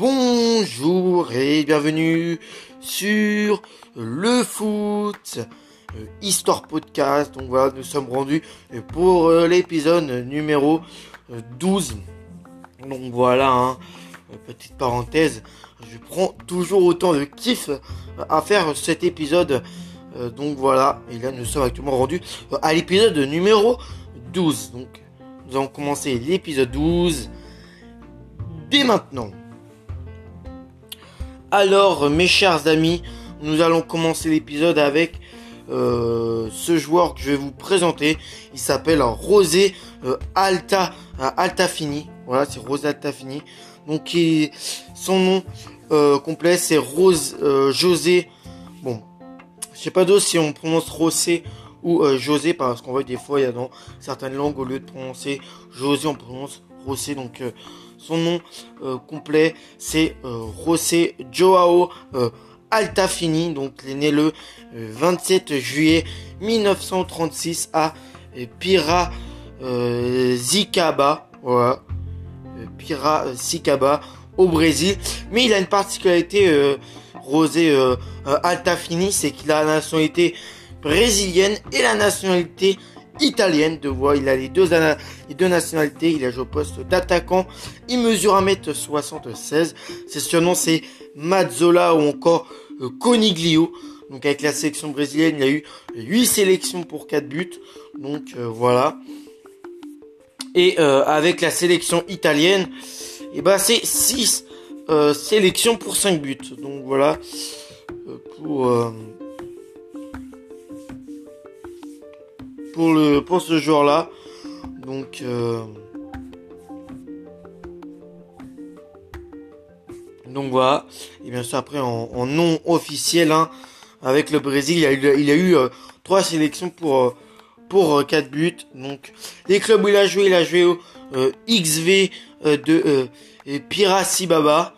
Bonjour et bienvenue sur le foot euh, Histoire Podcast. Donc voilà, nous sommes rendus pour euh, l'épisode numéro 12. Euh, Donc voilà, hein, petite parenthèse, je prends toujours autant de kiff à faire cet épisode. Donc voilà, et là nous sommes actuellement rendus à l'épisode numéro 12. Donc nous allons commencer l'épisode 12 dès maintenant. Alors, mes chers amis, nous allons commencer l'épisode avec euh, ce joueur que je vais vous présenter. Il s'appelle Rosé euh, Alta euh, Altafini. Voilà, c'est Rosé Altafini. Donc, son nom complet, c'est Rose José. Bon, je sais pas d'où si on prononce Rosé ou José parce qu'on voit des fois il y a dans certaines langues au lieu de prononcer José, on prononce Rosé. Donc son nom euh, complet, c'est euh, José Joao euh, Altafini. Donc, il est né le 27 juillet 1936 à Piracicaba. Voilà. Piracicaba au Brésil. Mais il a une particularité, Rosé Altafini, c'est qu'il a la nationalité brésilienne et la nationalité italienne de voix. Il a les deux, les deux nationalités. Il a joué au poste d'attaquant. Il mesure 1m76. Ses surnoms, c'est Mazzola ou encore euh, Coniglio. Donc avec la sélection brésilienne, il a eu 8 sélections pour 4 buts. Donc euh, voilà. Et euh, avec la sélection italienne, et eh ben c'est 6 sélections pour 5 buts. Donc voilà. pour pour le pour ce joueur là. Donc euh, donc voilà. Et bien sûr après en, en non officiel hein, avec le Brésil, il a eu, il a eu euh, trois sélections pour euh, pour 4 buts. Donc les clubs où il a joué, il a joué au XV de Piracicaba,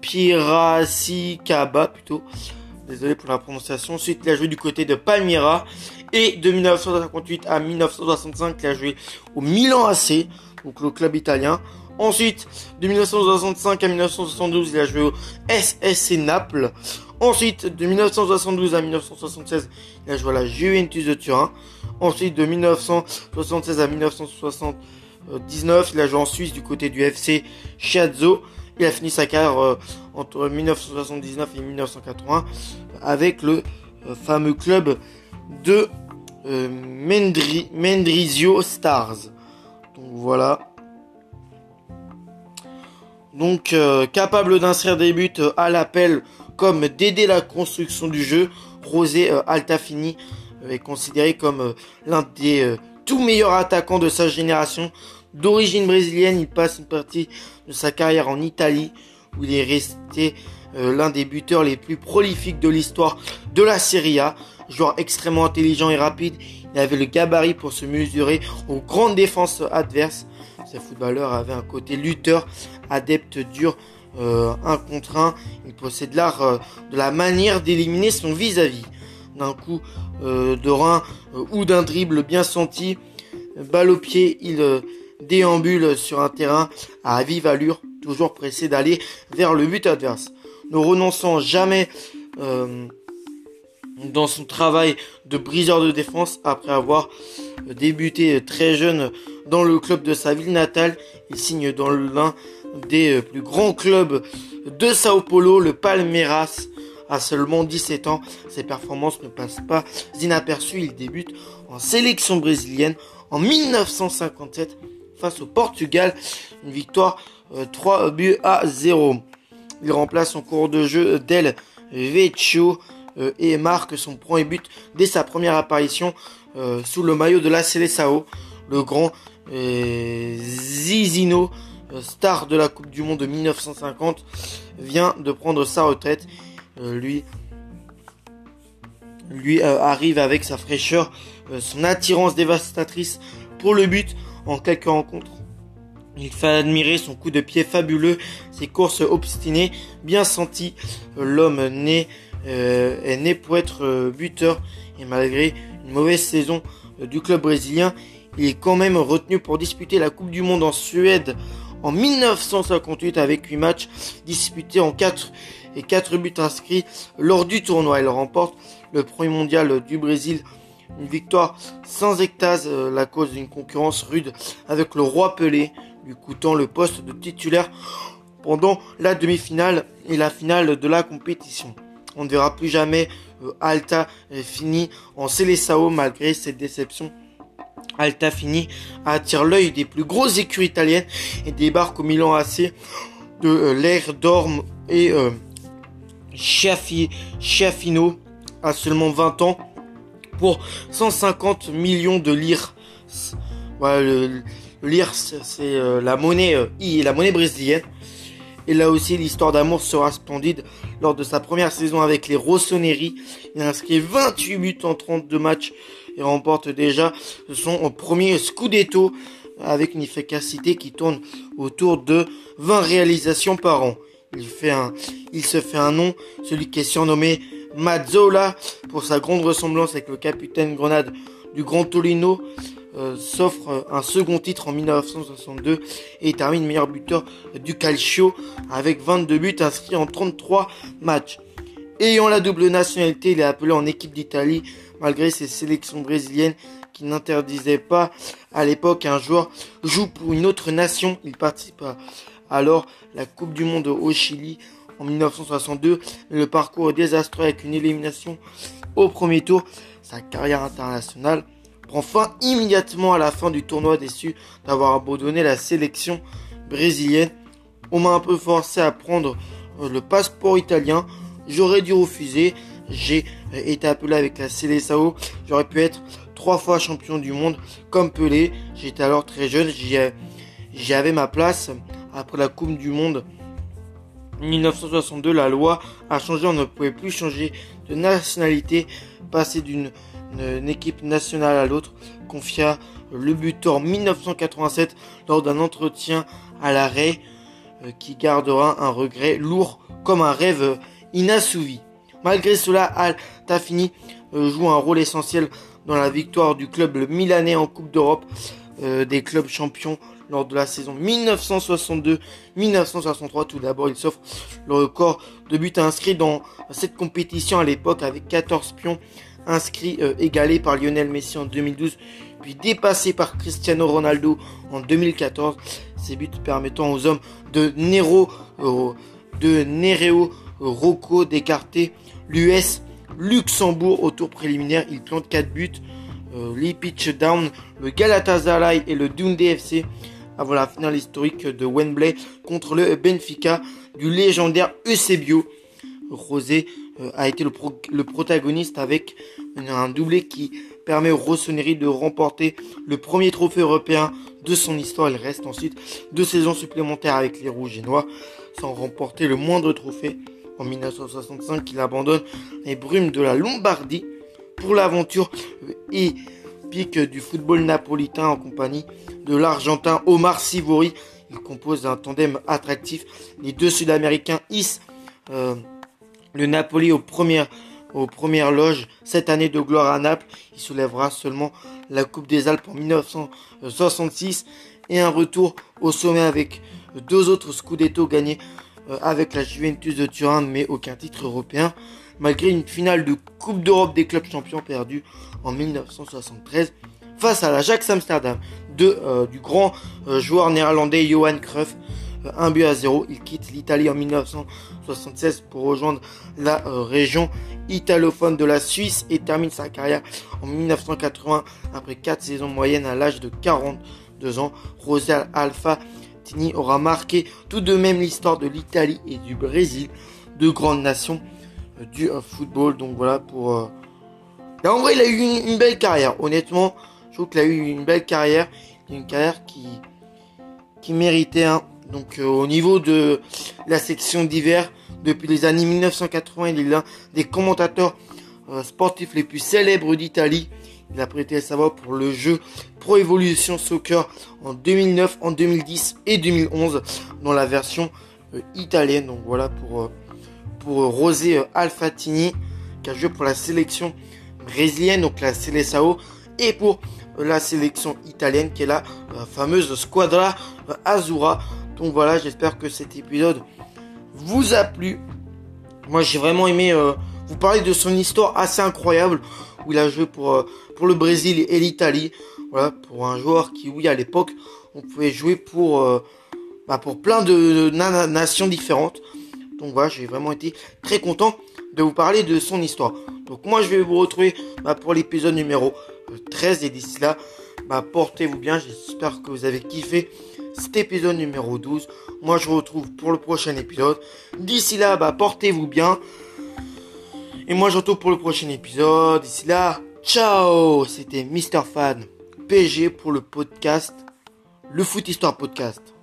Piracicaba plutôt. Désolé pour la prononciation. Ensuite, il a joué du côté de Palmyra et de 1958 à 1965, il a joué au Milan AC, donc le club italien. Ensuite, de 1965 à 1972, il a joué au SSC Naples. Ensuite, de 1972 à 1976, il a joué à la Juventus de Turin. Ensuite, de 1976 à 1979, il a joué en Suisse du côté du FC Chiazzo. Il a fini sa carrière euh, entre 1979 et 1980 avec le euh, fameux club de euh, Mendrisio Stars. Donc voilà. Donc euh, capable d'inscrire des buts euh, à l'appel comme d'aider la construction du jeu, Rosé Altafini est considéré comme l'un des tout meilleurs attaquants de sa génération. D'origine brésilienne, il passe une partie de sa carrière en Italie où il est resté l'un des buteurs les plus prolifiques de l'histoire de la Serie A. Joueur extrêmement intelligent et rapide, il avait le gabarit pour se mesurer aux grandes défenses adverses. Ce footballeur avait un côté lutteur, adepte dur, euh, un contre un. Il possède l'art euh, de la manière d'éliminer son vis-à-vis. D'un coup euh, de rein ou d'un dribble bien senti, balle au pied, il déambule sur un terrain à vive allure, toujours pressé d'aller vers le but adverse. Ne renonçant jamais dans son travail de briseur de défense après avoir débuté très jeune dans le club de sa ville natale. Il signe dans l'un des plus grands clubs de Sao Paulo, le Palmeiras. À seulement 17 ans, ses performances ne passent pas inaperçues. Il débute en sélection brésilienne en 1957 face au Portugal. Une victoire 3 euh, buts à 0. Il remplace son cours de jeu Del Vecchio euh, et marque son premier but dès sa première apparition euh, sous le maillot de la Seleção. Le grand euh, Zizino, star de la Coupe du Monde de 1950, vient de prendre sa retraite. lui lui arrive avec sa fraîcheur, son attirance dévastatrice pour le but en quelques rencontres. Il fait admirer son coup de pied fabuleux, ses courses obstinées, bien senties. L'homme né euh, est né pour être euh, buteur et malgré une mauvaise saison euh, du club brésilien, il est quand même retenu pour disputer la Coupe du Monde en Suède en 1958 avec 8 matchs disputés en 4 et 4 buts inscrits lors du tournoi. Elle remporte le premier mondial du Brésil. Une victoire sans extase, euh, la cause d'une concurrence rude avec le roi Pelé, lui coûtant le poste de titulaire pendant la demi-finale et la finale de la compétition. On ne verra plus jamais euh, Alta fini en Célessao malgré cette déception. Alta fini attire l'œil des plus grosses écuries italiennes et débarque au Milan AC de euh, l'Air d'Orme et euh, Chiafino à seulement 20 ans pour 150 millions de lire. le, lire c'est euh, la monnaie la monnaie brésilienne. Et là aussi, l'histoire d'amour sera splendide. Lors de sa première saison avec les Rossoneri, il a inscrit 28 buts en 32 matchs et remporte déjà son premier Scudetto avec une efficacité qui tourne autour de 20 réalisations par an. Il, fait un, il se fait un nom, celui qui est surnommé Mazzola pour sa grande ressemblance avec le capitaine Grenade du Grand Tolino. Euh, s'offre un second titre en 1962 et termine meilleur buteur du Calcio avec 22 buts inscrits en 33 matchs. Ayant la double nationalité, il est appelé en équipe d'Italie malgré ses sélections brésiliennes qui n'interdisaient pas à l'époque un joueur joue pour une autre nation. Il participe alors la Coupe du Monde au Chili en 1962. Le parcours est désastreux avec une élimination au premier tour. Sa carrière internationale prend fin immédiatement à la fin du tournoi déçu d'avoir abandonné la sélection brésilienne. On m'a un peu forcé à prendre euh, le passeport italien. J'aurais dû refuser. J'ai été appelé avec la Célessao. J'aurais pu être trois fois champion du monde comme Pelé. J'étais alors très jeune. J'y avais ma place. Après la Coupe du Monde 1962, la loi a changé. On ne pouvait plus changer de nationalité. Passer d'une équipe nationale à l'autre. Confia le buteur 1987 lors d'un entretien à l'arrêt euh, qui gardera un regret lourd comme un rêve inassouvi. Malgré cela, Al Tafini euh, joue un rôle essentiel dans la victoire du club milanais en Coupe d'Europe euh, des clubs champions lors de la saison 1962-1963. Tout d'abord, il s'offre le record de buts inscrits dans cette compétition à l'époque avec 14 pions inscrits euh, égalés par Lionel Messi en 2012 puis dépassé par Cristiano Ronaldo en 2014. Ces buts permettant aux hommes de Nero, de Nereo Rocco d'écarter l'US Luxembourg au tour préliminaire. Il plante 4 buts. Euh, pitch down, le Galatasaray et le Dundee FC avant la finale historique de Wembley contre le Benfica du légendaire Eusebio. Rosé euh, a été le, protagoniste avec un doublé qui permet au Rossoneri de remporter le premier trophée européen de son histoire. Il reste ensuite deux saisons supplémentaires avec les Rouges et Noirs sans remporter le moindre trophée en 1965 il abandonne les brumes de la Lombardie pour l'aventure du football napolitain en compagnie de l'Argentin Omar Sivori. Il compose un tandem attractif. Les deux Sud-Américains hissent euh, le Napoli aux premières, aux premières loges cette année de gloire à Naples. Il soulèvera seulement la Coupe des Alpes en 1966 et un retour au sommet avec deux autres Scudetto gagnés euh, avec la Juventus de Turin, mais aucun titre européen, malgré une finale de Coupe d'Europe des clubs champions perdue en 1973 face à l'Ajax Amsterdam de, euh, du grand euh, joueur néerlandais Johan Cruyff. 1 but à 0, il quitte l'Italie en 1976 pour rejoindre la région italophone de la Suisse et termine sa carrière en 1980 après 4 saisons moyennes à l'âge de 42 ans. José Alpha Tini aura marqué tout de même l'histoire de l'Italie et du Brésil, deux grandes nations euh, du euh, football. Donc voilà pour. Euh, en vrai, il a eu une, belle carrière. Honnêtement, je trouve qu'il a eu une belle carrière, une carrière qui qui méritait. Hein. Donc au niveau de la section d'hiver, depuis les années 1980, il est l'un des commentateurs sportifs les plus célèbres d'Italie. Il a prêté sa voix pour le jeu Pro Evolution Soccer en 2009, en 2010 et 2011 dans la version euh, italienne. Donc voilà pour, euh, pour Rosé euh, Alfatini qui a joué pour la sélection brésilienne, donc la Seleção, et pour la sélection italienne qui est la fameuse Squadra Azura Donc voilà, j'espère que cet épisode vous a plu. Moi j'ai vraiment aimé euh, vous parler de son histoire assez incroyable où il a joué pour, euh, pour le Brésil et l'Italie. Voilà, pour un joueur qui, oui, à l'époque, on pouvait jouer pour, euh, bah, pour plein de, nations différentes. Donc voilà, j'ai vraiment été très content de vous parler de son histoire. Donc moi, je vais vous retrouver bah, pour l'épisode numéro 13 et d'ici là, bah, portez-vous bien. J'espère que vous avez kiffé cet épisode numéro 12. Moi, je vous retrouve pour le prochain épisode. D'ici là, bah, portez-vous bien. Et moi, je retrouve pour le prochain épisode. D'ici là, ciao C'était Mr. Fan PG pour le podcast, le Foot Histoire Podcast.